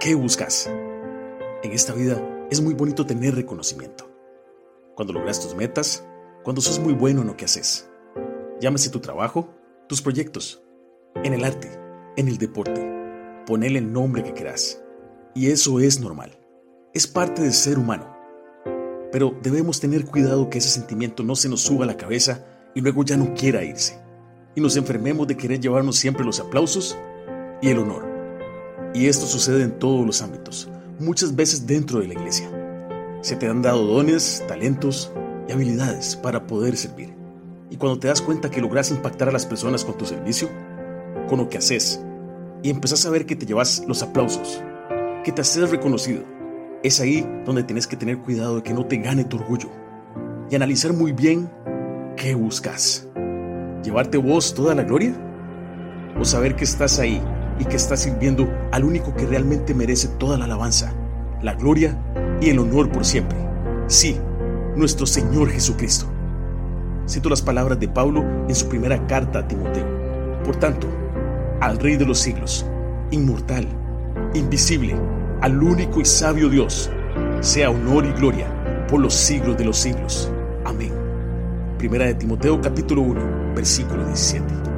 ¿Qué buscas? En esta vida es muy bonito tener reconocimiento. Cuando logras tus metas, cuando sos muy bueno en lo que haces. Llámese tu trabajo, tus proyectos, en el arte, en el deporte. Ponele el nombre que quieras. Y eso es normal. Es parte del ser humano. Pero debemos tener cuidado que ese sentimiento no se nos suba a la cabeza y luego ya no quiera irse. Y nos enfermemos de querer llevarnos siempre los aplausos y el honor. Y esto sucede en todos los ámbitos, muchas veces dentro de la iglesia. Se te han dado dones, talentos y habilidades para poder servir. Y cuando te das cuenta que logras impactar a las personas con tu servicio, con lo que haces, y empezás a ver que te llevas los aplausos, que te haces reconocido, es ahí donde tienes que tener cuidado de que no te gane tu orgullo y analizar muy bien qué buscas. ¿Llevarte vos toda la gloria? ¿O saber que estás ahí y que estás sirviendo al único que realmente merece toda la alabanza, la gloria y el honor por siempre. Sí, nuestro Señor Jesucristo. Cito las palabras de Pablo en su primera carta a Timoteo. Por tanto, al Rey de los siglos, inmortal, invisible, al único y sabio Dios, sea honor y gloria por los siglos de los siglos. Amén. Primera de Timoteo capítulo 1, versículo 17.